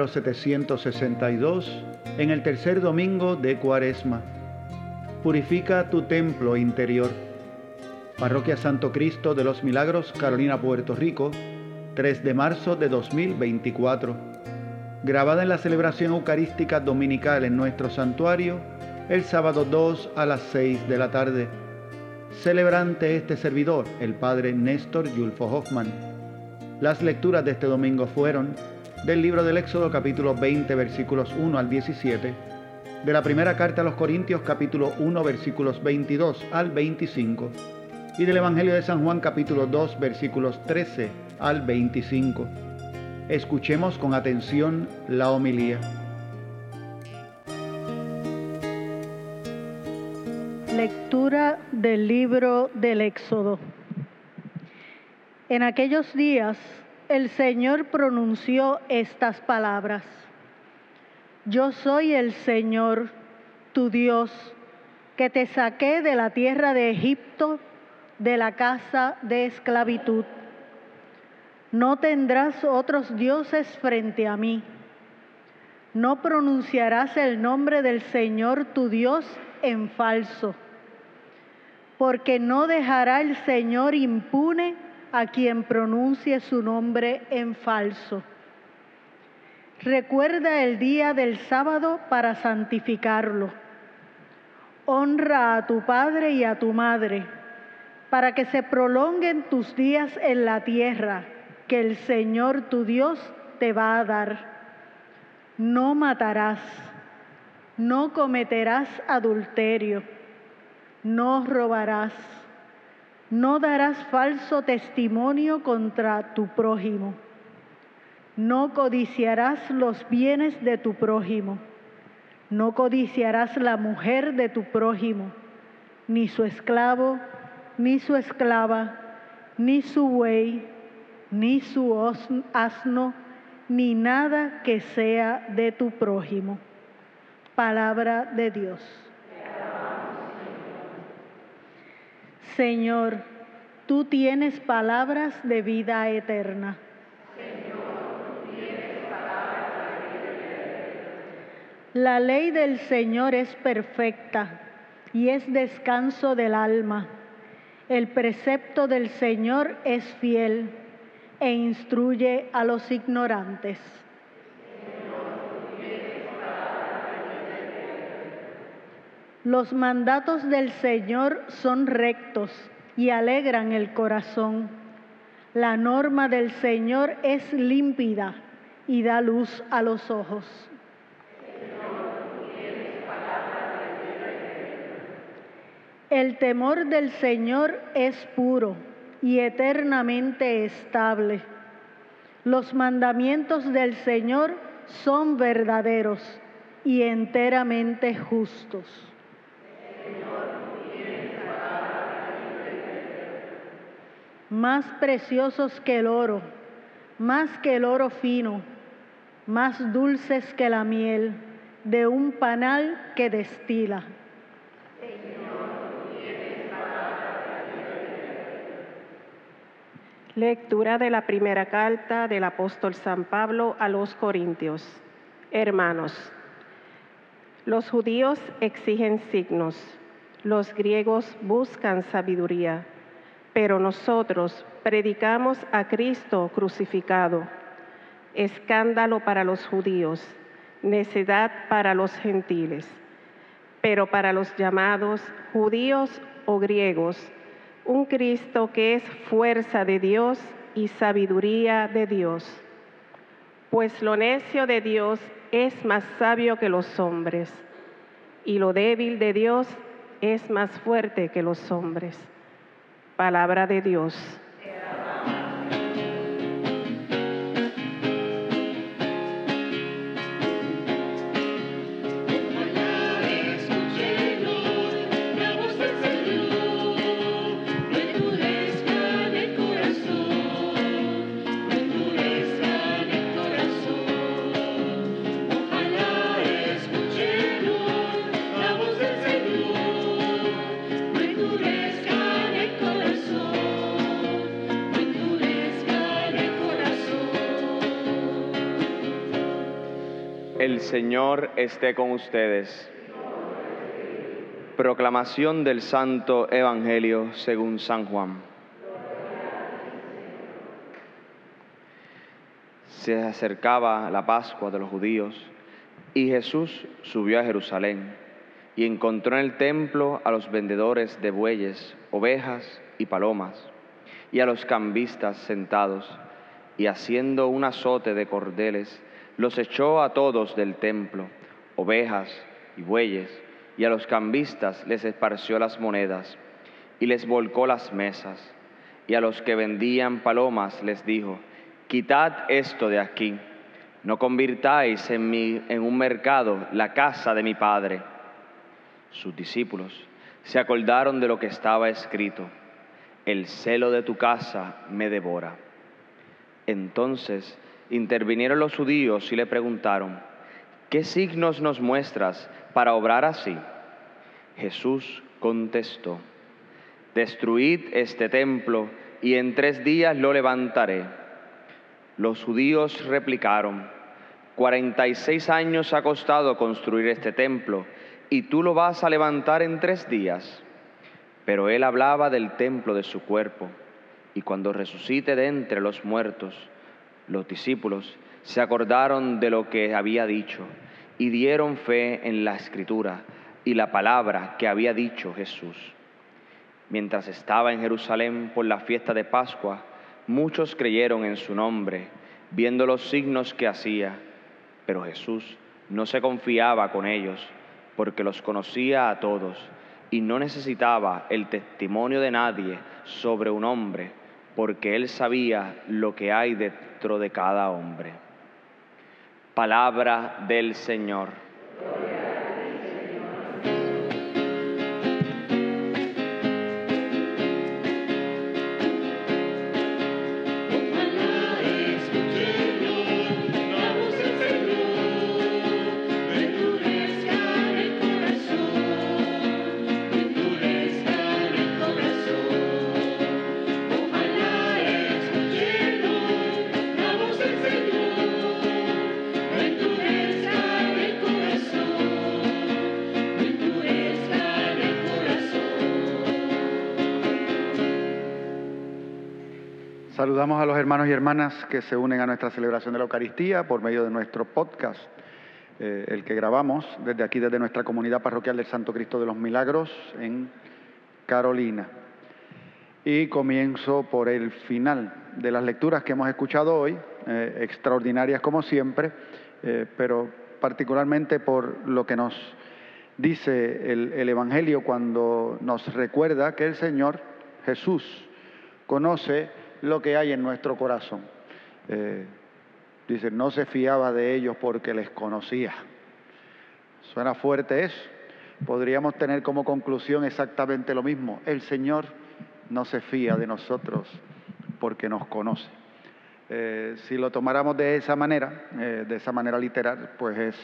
dominical número 762 en el tercer domingo de Cuaresma. Purifica tu templo interior. Parroquia Santo Cristo de los Milagros, Carolina, Puerto Rico, 3 de marzo de 2024. Grabada en la celebración eucarística dominical en nuestro santuario, el sábado 2 a las 6 de la tarde. Celebrante este servidor, el Padre Néstor Yulfo Hoffman. Las lecturas de este domingo fueron del libro del Éxodo capítulo 20 versículos 1 al 17, de la primera carta a los Corintios capítulo 1 versículos 22 al 25 y del Evangelio de San Juan capítulo 2 versículos 13 al 25. Escuchemos con atención la homilía. Lectura del libro del Éxodo. En aquellos días el Señor pronunció estas palabras. Yo soy el Señor, tu Dios, que te saqué de la tierra de Egipto, de la casa de esclavitud. No tendrás otros dioses frente a mí. No pronunciarás el nombre del Señor tu Dios en falso, porque no dejará el Señor impune a quien pronuncie su nombre en falso. Recuerda el día del sábado para santificarlo. Honra a tu padre y a tu madre, para que se prolonguen tus días en la tierra que el Señor tu Dios te va a dar. No matarás, no cometerás adulterio, no robarás no darás falso testimonio contra tu prójimo. No codiciarás los bienes de tu prójimo. No codiciarás la mujer de tu prójimo, ni su esclavo, ni su esclava, ni su buey, ni su asno, ni nada que sea de tu prójimo. Palabra de Dios. Señor, tú tienes palabras de vida eterna. Señor, tienes palabras de vida eterna. La ley del Señor es perfecta y es descanso del alma. El precepto del Señor es fiel e instruye a los ignorantes. Los mandatos del Señor son rectos y alegran el corazón. La norma del Señor es límpida y da luz a los ojos. El temor del Señor es puro y eternamente estable. Los mandamientos del Señor son verdaderos y enteramente justos. Más preciosos que el oro, más que el oro fino, más dulces que la miel de un panal que destila. Lectura de la primera carta del apóstol San Pablo a los Corintios. Hermanos, los judíos exigen signos, los griegos buscan sabiduría pero nosotros predicamos a Cristo crucificado, escándalo para los judíos, necedad para los gentiles, pero para los llamados judíos o griegos, un Cristo que es fuerza de Dios y sabiduría de Dios. Pues lo necio de Dios es más sabio que los hombres, y lo débil de Dios es más fuerte que los hombres. Palabra de Dios. Señor esté con ustedes. Proclamación del Santo Evangelio según San Juan. Se acercaba la Pascua de los judíos y Jesús subió a Jerusalén y encontró en el templo a los vendedores de bueyes, ovejas y palomas y a los cambistas sentados y haciendo un azote de cordeles, los echó a todos del templo, ovejas y bueyes, y a los cambistas les esparció las monedas, y les volcó las mesas, y a los que vendían palomas les dijo, quitad esto de aquí, no convirtáis en, mi, en un mercado la casa de mi Padre. Sus discípulos se acordaron de lo que estaba escrito, el celo de tu casa me devora. Entonces intervinieron los judíos y le preguntaron, ¿qué signos nos muestras para obrar así? Jesús contestó, destruid este templo y en tres días lo levantaré. Los judíos replicaron, cuarenta y seis años ha costado construir este templo y tú lo vas a levantar en tres días. Pero él hablaba del templo de su cuerpo y cuando resucite de entre los muertos, los discípulos se acordaron de lo que había dicho y dieron fe en la escritura y la palabra que había dicho Jesús. Mientras estaba en Jerusalén por la fiesta de Pascua, muchos creyeron en su nombre, viendo los signos que hacía, pero Jesús no se confiaba con ellos, porque los conocía a todos y no necesitaba el testimonio de nadie sobre un hombre, porque él sabía lo que hay dentro de cada hombre. Palabra del Señor. Saludamos a los hermanos y hermanas que se unen a nuestra celebración de la Eucaristía por medio de nuestro podcast, eh, el que grabamos desde aquí, desde nuestra comunidad parroquial del Santo Cristo de los Milagros en Carolina. Y comienzo por el final de las lecturas que hemos escuchado hoy, eh, extraordinarias como siempre, eh, pero particularmente por lo que nos dice el Evangelio cuando nos recuerda que el Señor Jesús conoce lo que hay en nuestro corazón. Eh, dice, no se fiaba de ellos porque les conocía. Suena fuerte eso. Podríamos tener como conclusión exactamente lo mismo. El Señor no se fía de nosotros porque nos conoce. Eh, si lo tomáramos de esa manera, eh, de esa manera literal, pues es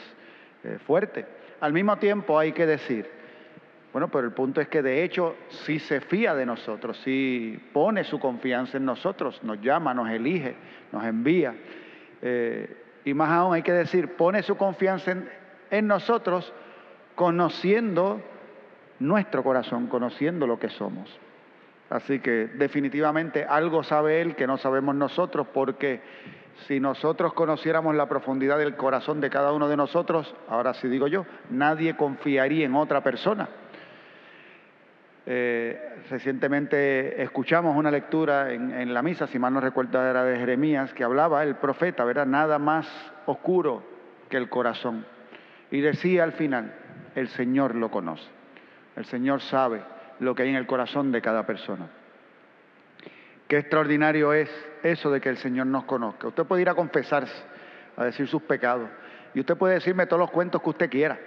fuerte. Al mismo tiempo hay que decir, bueno, pero el punto es que de hecho sí se fía de nosotros, sí pone su confianza en nosotros, nos llama, nos elige, nos envía. Eh, y más aún hay que decir, pone su confianza en, en nosotros conociendo nuestro corazón, conociendo lo que somos. Así que definitivamente algo sabe Él que no sabemos nosotros, porque si nosotros conociéramos la profundidad del corazón de cada uno de nosotros, ahora sí digo yo, nadie confiaría en otra persona eh, recientemente escuchamos una lectura en, la misa, si mal no recuerdo era de Jeremías, que hablaba el profeta, ¿verdad? Nada más oscuro que el corazón. Y decía al final, el Señor lo conoce. El Señor sabe lo que hay en el corazón de cada persona. Qué extraordinario es eso de que el Señor nos conozca. Usted puede ir a confesarse, a decir sus pecados. Y usted puede decirme todos los cuentos que usted quiera.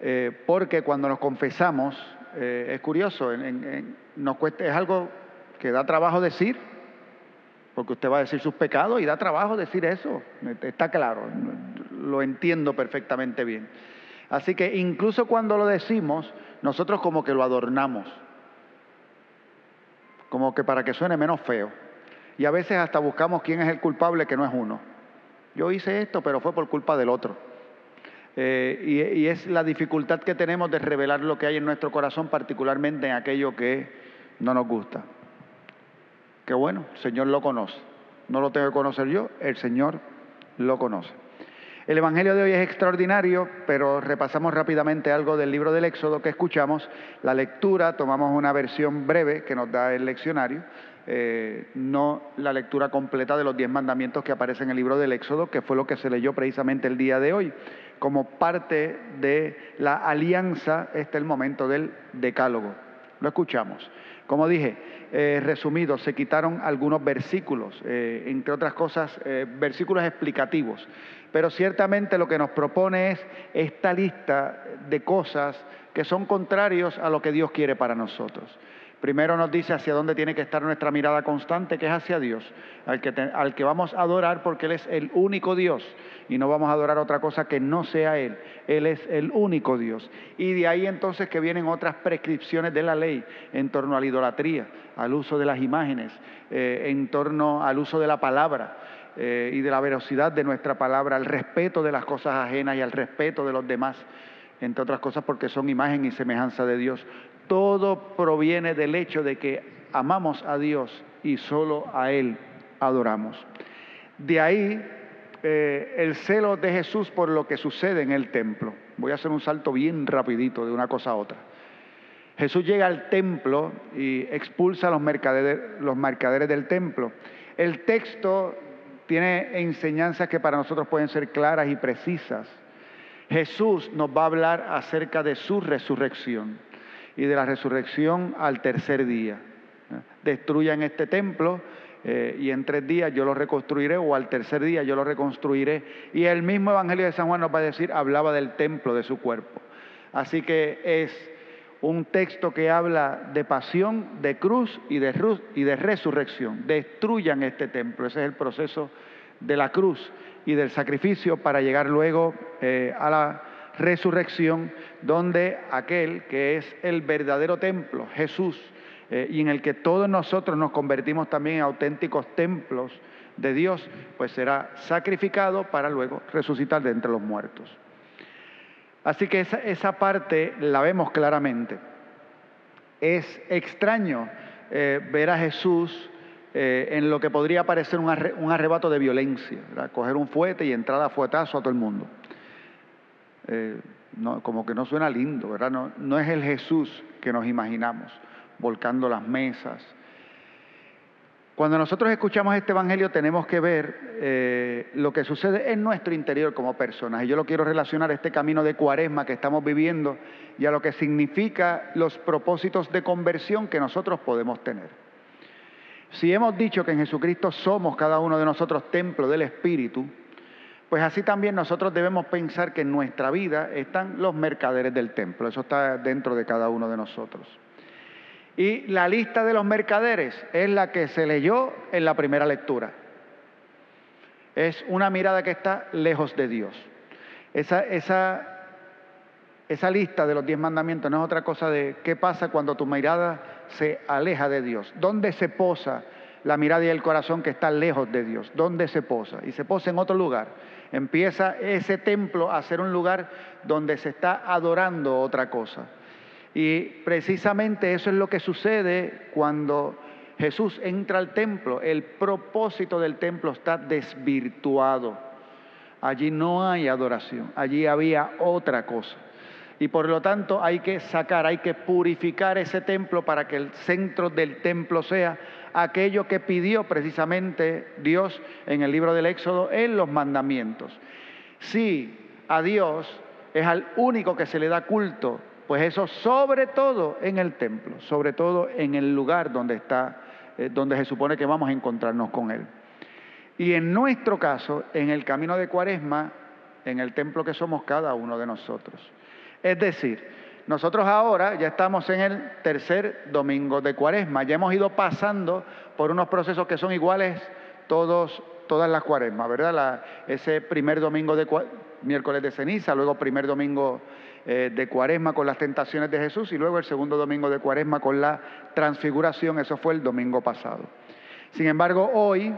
Eh, porque cuando nos confesamos, eh, es curioso, es algo que da trabajo decir, porque usted va a decir sus pecados y da trabajo decir eso, está claro, lo entiendo perfectamente bien. Así que incluso cuando lo decimos, nosotros como que lo adornamos, como que para que suene menos feo. Y a veces hasta buscamos quién es el culpable que no es uno. Yo hice esto, pero fue por culpa del otro. Eh, y, es la dificultad que tenemos de revelar lo que hay en nuestro corazón, particularmente en aquello que no nos gusta. Que bueno, el Señor lo conoce. No lo tengo que conocer yo, el Señor lo conoce. El Evangelio de hoy es extraordinario, pero repasamos rápidamente algo del libro del Éxodo que escuchamos. La lectura, tomamos una versión breve que nos da el leccionario, eh, no la lectura completa de los diez mandamientos que aparecen en el libro del Éxodo, que fue lo que se leyó precisamente el día de hoy. Como parte de la alianza, este es el momento del decálogo. Lo escuchamos. Como dije, eh, resumido, se quitaron algunos versículos, eh, entre otras cosas, versículos explicativos. Pero ciertamente lo que nos propone es esta lista de cosas que son contrarios a lo que Dios quiere para nosotros. Primero nos dice hacia dónde tiene que estar nuestra mirada constante, que es hacia Dios, al que, vamos a adorar porque Él es el único Dios y no vamos a adorar otra cosa que no sea Él. Él es el único Dios. Y de ahí entonces que vienen otras prescripciones de la ley en torno a la idolatría, al uso de las imágenes, eh, en torno al uso de la palabra. Eh, y de la velocidad de nuestra palabra, al respeto de las cosas ajenas y al respeto de los demás, entre otras cosas porque son imagen y semejanza de Dios. Todo proviene del hecho de que amamos a Dios y solo a Él adoramos. De ahí eh, el celo de Jesús por lo que sucede en el templo. Voy a hacer un salto bien rapidito de una cosa a otra. Jesús llega al templo y expulsa a los los mercaderes del templo. El texto tiene enseñanzas que para nosotros pueden ser claras y precisas. Jesús nos va a hablar acerca de su resurrección y de la resurrección al tercer día. Destruyan este templo eh, y en tres días yo lo reconstruiré o al tercer día yo lo reconstruiré. Y el mismo Evangelio de San Juan nos va a decir, hablaba del templo de su cuerpo. Así que es un texto que habla de pasión, de cruz y de, y de resurrección. Destruyan este templo. Ese es el proceso de la cruz y del sacrificio para llegar luego eh, a la resurrección, donde aquel que es el verdadero templo, Jesús, eh, y en el que todos nosotros nos convertimos también en auténticos templos de Dios, pues será sacrificado para luego resucitar de entre los muertos. Así que esa, parte la vemos claramente. Es extraño eh, ver a Jesús eh, en lo que podría parecer un, arrebato de violencia, coger un fuete y entrar a fuetazo a todo el mundo. Eh, como que no suena lindo, ¿verdad? No, es el Jesús que nos imaginamos, volcando las mesas, cuando nosotros escuchamos este Evangelio tenemos que ver eh, lo que sucede en nuestro interior como personas. Y yo lo quiero relacionar a este camino de cuaresma que estamos viviendo y a lo que significa los propósitos de conversión que nosotros podemos tener. Si hemos dicho que en Jesucristo somos cada uno de nosotros templo del Espíritu, pues así también nosotros debemos pensar que en nuestra vida están los mercaderes del templo. Eso está dentro de cada uno de nosotros. Y la lista de los mercaderes es la que se leyó en la primera lectura. Es una mirada que está lejos de Dios. Esa, lista de los diez mandamientos no es otra cosa de qué pasa cuando tu mirada se aleja de Dios. ¿Dónde se posa la mirada y el corazón que está lejos de Dios? ¿Dónde se posa? Y se posa en otro lugar. Empieza ese templo a ser un lugar donde se está adorando otra cosa. Y precisamente eso es lo que sucede cuando Jesús entra al templo. El propósito del templo está desvirtuado. Allí no hay adoración, allí había otra cosa. Y por lo tanto hay que sacar, hay que purificar ese templo para que el centro del templo sea aquello que pidió precisamente Dios en el libro del Éxodo en los mandamientos. Si a Dios es al único que se le da culto pues eso sobre todo en el templo, sobre todo en el lugar donde está, eh, donde se supone que vamos a encontrarnos con Él. Y en nuestro caso, en el camino de Cuaresma, en el templo que somos cada uno de nosotros. Es decir, nosotros ahora ya estamos en el tercer domingo de Cuaresma, ya hemos ido pasando por unos procesos que son iguales todos, todas las Cuaresmas, ¿verdad? ese primer domingo de miércoles de ceniza, luego primer domingo eh, de cuaresma con las tentaciones de Jesús y luego el segundo domingo de cuaresma con la transfiguración, eso fue el domingo pasado. Sin embargo, hoy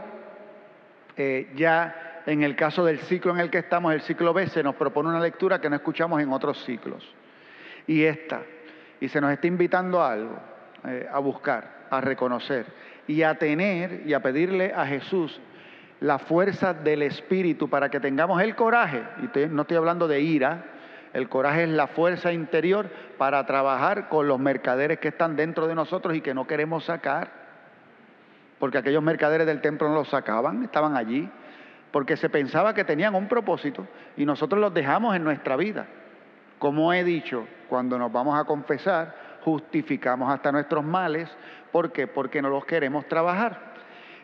eh, ya en el caso del ciclo en el que estamos, el ciclo B, se nos propone una lectura que no escuchamos en otros ciclos. Y esta, y se nos está invitando a algo, eh, a buscar, a reconocer y a tener y a pedirle a Jesús la fuerza del Espíritu para que tengamos el coraje, y no estoy hablando de ira, el coraje es la fuerza interior para trabajar con los mercaderes que están dentro de nosotros y que no queremos sacar, porque aquellos mercaderes del templo no los sacaban, estaban allí, porque se pensaba que tenían un propósito y nosotros los dejamos en nuestra vida. Como he dicho, cuando nos vamos a confesar, justificamos hasta nuestros males. ¿Por qué? Porque no los queremos trabajar.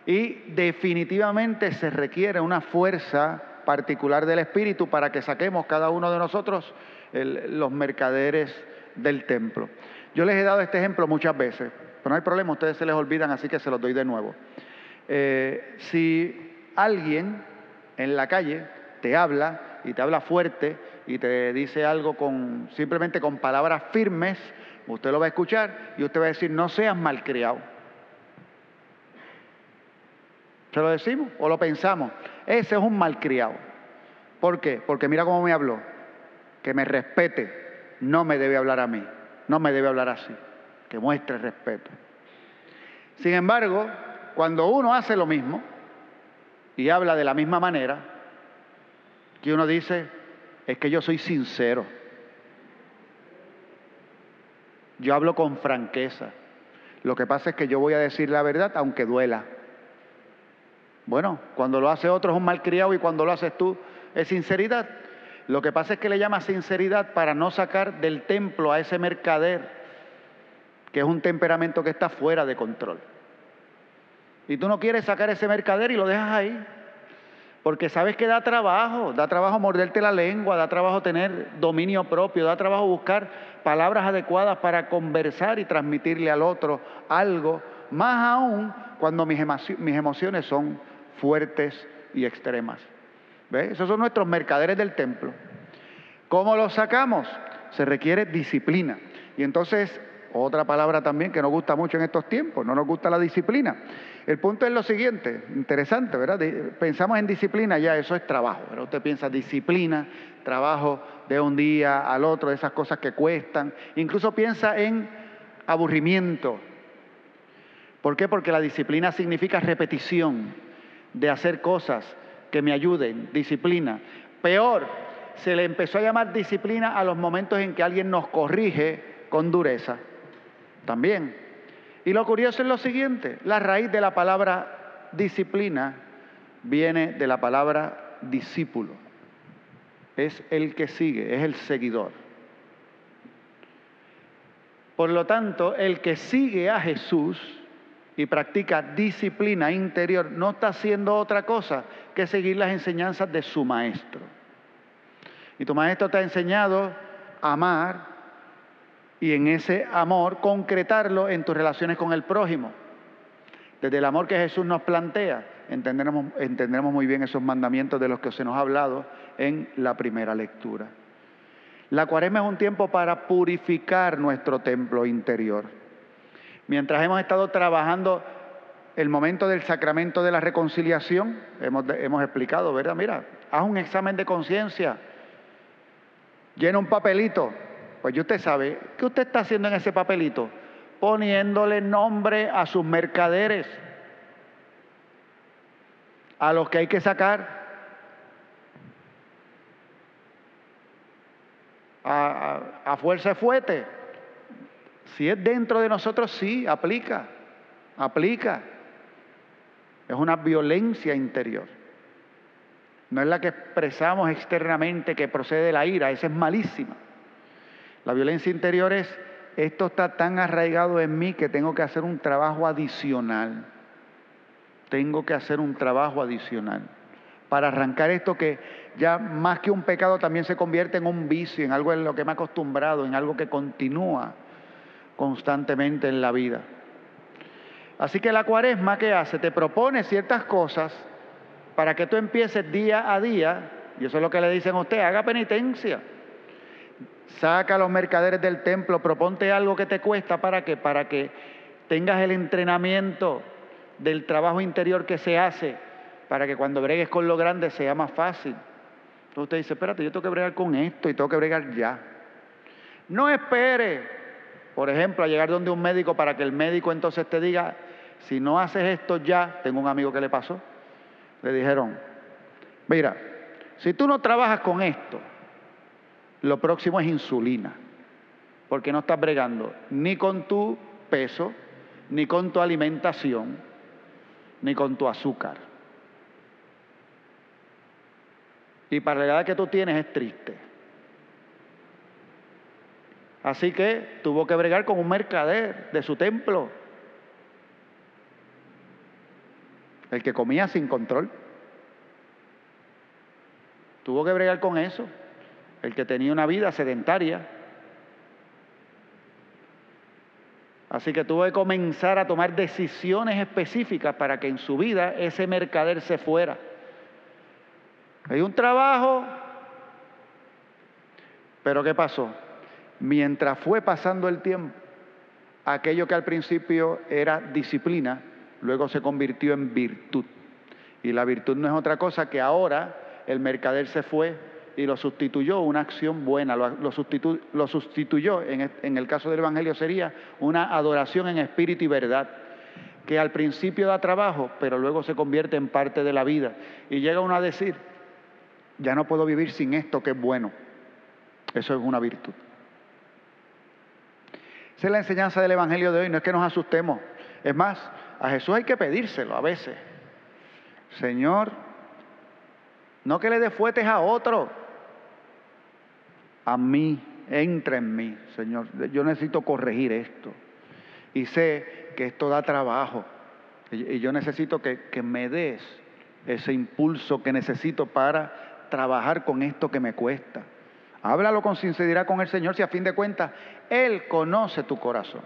Y definitivamente se requiere una fuerza particular del Espíritu para que saquemos cada uno de nosotros los mercaderes del templo. Yo les he dado este ejemplo muchas veces, pero no hay problema, ustedes se les olvidan, así que se los doy de nuevo. Eh, si alguien en la calle te habla y te habla fuerte y te dice algo con simplemente con palabras firmes, usted lo va a escuchar y usted va a decir, no seas malcriado. ¿Se lo decimos o lo pensamos? Ese es un malcriado. ¿Por qué? Porque mira cómo me habló. Que me respete. No me debe hablar a mí. No me debe hablar así. Que muestre respeto. Sin embargo, cuando uno hace lo mismo y habla de la misma manera, que uno dice, es que yo soy sincero. Yo hablo con franqueza. Lo que pasa es que yo voy a decir la verdad aunque duela. Bueno, cuando lo hace otro es un malcriado y cuando lo haces tú es sinceridad. Lo que pasa es que le llama sinceridad para no sacar del templo a ese mercader, que es un temperamento que está fuera de control. Y tú no quieres sacar ese mercader y lo dejas ahí. Porque sabes que da trabajo, da trabajo morderte la lengua, da trabajo tener dominio propio, da trabajo buscar palabras adecuadas para conversar y transmitirle al otro algo, más aún cuando mis emociones son fuertes y extremas. Esos son nuestros mercaderes del templo. ¿Cómo los sacamos? Se requiere disciplina. Y entonces, otra palabra también que nos gusta mucho en estos tiempos, no nos gusta la disciplina. El punto es lo siguiente, interesante, ¿verdad? Pensamos en disciplina, ya eso es trabajo, ¿verdad? Usted piensa disciplina, trabajo de un día al otro, esas cosas que cuestan. Incluso piensa en aburrimiento. ¿Por qué? Porque la disciplina significa repetición de hacer cosas que me ayuden, disciplina. Peor, se le empezó a llamar disciplina a los momentos en que alguien nos corrige con dureza. También. Y lo curioso es lo siguiente, la raíz de la palabra disciplina viene de la palabra discípulo. Es el que sigue, es el seguidor. Por lo tanto, el que sigue a Jesús y practica disciplina interior, no está haciendo otra cosa que seguir las enseñanzas de su maestro. Y tu maestro te ha enseñado a amar y en ese amor concretarlo en tus relaciones con el prójimo. Desde el amor que Jesús nos plantea, entenderemos, entenderemos muy bien esos mandamientos de los que se nos ha hablado en la primera lectura. La cuaresma es un tiempo para purificar nuestro templo interior. Mientras hemos estado trabajando el momento del sacramento de la reconciliación, hemos, explicado, ¿verdad? Mira, haz un examen de conciencia, llena un papelito. Pues usted sabe, ¿qué usted está haciendo en ese papelito? Poniéndole nombre a sus mercaderes, a los que hay que sacar. A, fuerza de fuete. Si es dentro de nosotros, sí, aplica, aplica. Es una violencia interior. No es la que expresamos externamente que procede de la ira, esa es malísima. La violencia interior es, esto está tan arraigado en mí que tengo que hacer un trabajo adicional. Tengo que hacer un trabajo adicional para arrancar esto que ya más que un pecado también se convierte en un vicio, en algo en lo que me he acostumbrado, en algo que continúa constantemente en la vida. Así que la cuaresma, ¿qué hace? Te propone ciertas cosas para que tú empieces día a día, y eso es lo que le dicen a usted, haga penitencia. Saca a los mercaderes del templo, proponte algo que te cuesta para que, para que tengas el entrenamiento del trabajo interior que se hace para que cuando bregues con lo grande sea más fácil. Entonces usted dice, espérate, yo tengo que bregar con esto y tengo que bregar ya. No espere, por ejemplo, a llegar donde un médico para que el médico entonces te diga, si no haces esto ya, tengo un amigo que le pasó, le dijeron, mira, si tú no trabajas con esto, lo próximo es insulina, porque no estás bregando ni con tu peso, ni con tu alimentación, ni con tu azúcar. Y para la edad que tú tienes es triste. Así que tuvo que bregar con un mercader de su templo, el que comía sin control. Tuvo que bregar con eso, el que tenía una vida sedentaria. Así que tuvo que comenzar a tomar decisiones específicas para que en su vida ese mercader se fuera. Hay un trabajo, pero ¿qué pasó? Mientras fue pasando el tiempo, aquello que al principio era disciplina, luego se convirtió en virtud. Y la virtud no es otra cosa que ahora el mercader se fue y lo sustituyó una acción buena, lo, sustituyó, en, en el caso del Evangelio sería una adoración en espíritu y verdad, que al principio da trabajo, pero luego se convierte en parte de la vida. Y llega uno a decir, ya no puedo vivir sin esto que es bueno. Eso es una virtud. Esa es la enseñanza del Evangelio de hoy, no es que nos asustemos. Es más, a Jesús hay que pedírselo a veces. Señor, no que le defuetes a otro, a mí, entra en mí, Señor. Yo necesito corregir esto. Y sé que esto da trabajo. Y yo necesito que, que me des ese impulso que necesito para trabajar con esto que me cuesta. Háblalo con sinceridad con el Señor si a fin de cuentas Él conoce tu corazón.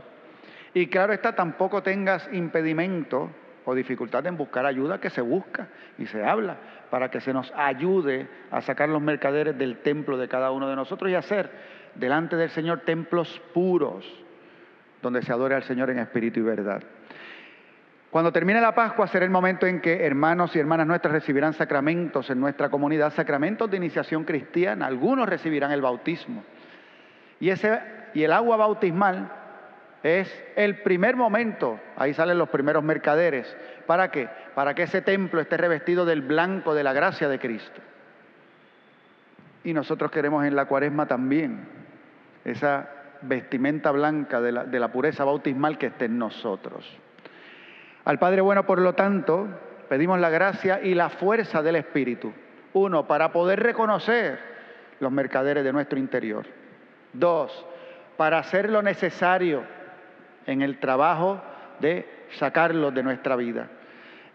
Y claro está, tampoco tengas impedimento o dificultad en buscar ayuda que se busca y se habla para que se nos ayude a sacar los mercaderes del templo de cada uno de nosotros y hacer delante del Señor templos puros donde se adore al Señor en espíritu y verdad. Cuando termine la Pascua será el momento en que hermanos y hermanas nuestras recibirán sacramentos en nuestra comunidad, sacramentos de iniciación cristiana. Algunos recibirán el bautismo. Y, ese, y el agua bautismal es el primer momento, ahí salen los primeros mercaderes. ¿Para qué? Para que ese templo esté revestido del blanco de la gracia de Cristo. Y nosotros queremos en la cuaresma también esa vestimenta blanca de la, de la pureza bautismal que esté en nosotros. Al Padre bueno, por lo tanto, pedimos la gracia y la fuerza del Espíritu. Uno, para poder reconocer los mercaderes de nuestro interior. Dos, para hacer lo necesario en el trabajo de sacarlos de nuestra vida.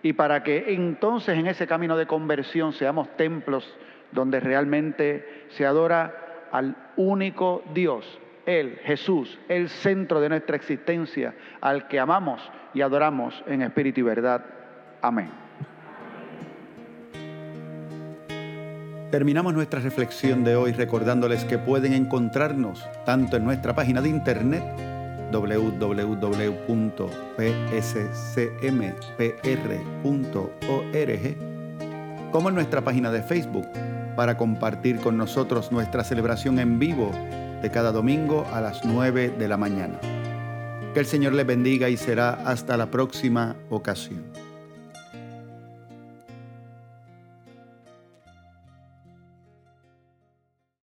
Y para que entonces en ese camino de conversión seamos templos donde realmente se adora al único Dios, Él, Jesús, el centro de nuestra existencia, al que amamos y adoramos en espíritu y verdad. Amén. Terminamos nuestra reflexión de hoy recordándoles que pueden encontrarnos tanto en nuestra página de internet www.pscmpr.org como en nuestra página de Facebook para compartir con nosotros nuestra celebración en vivo de cada domingo a las 9 de la mañana. Que el Señor le bendiga y será hasta la próxima ocasión.